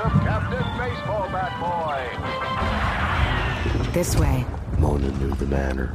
Of Captain Baseball Bat Boy. This way. Mona knew the manor.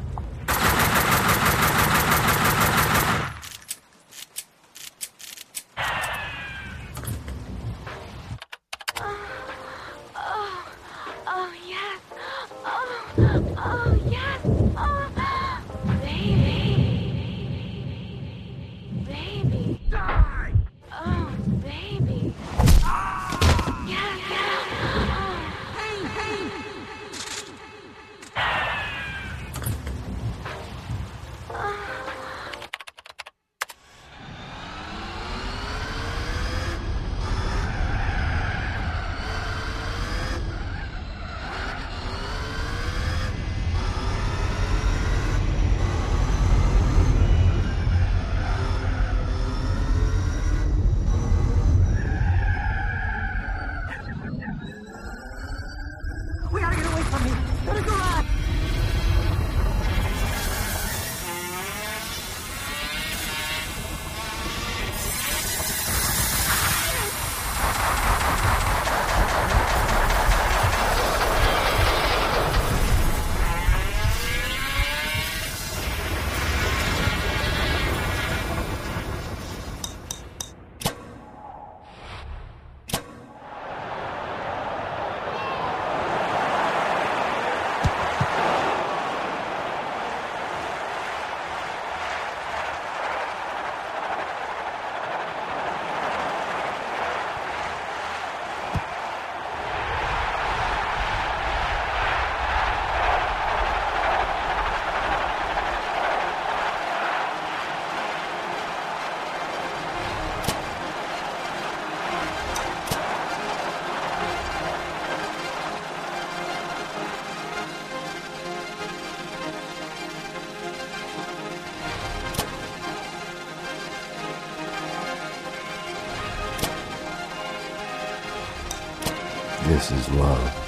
me. Let it go. This is love.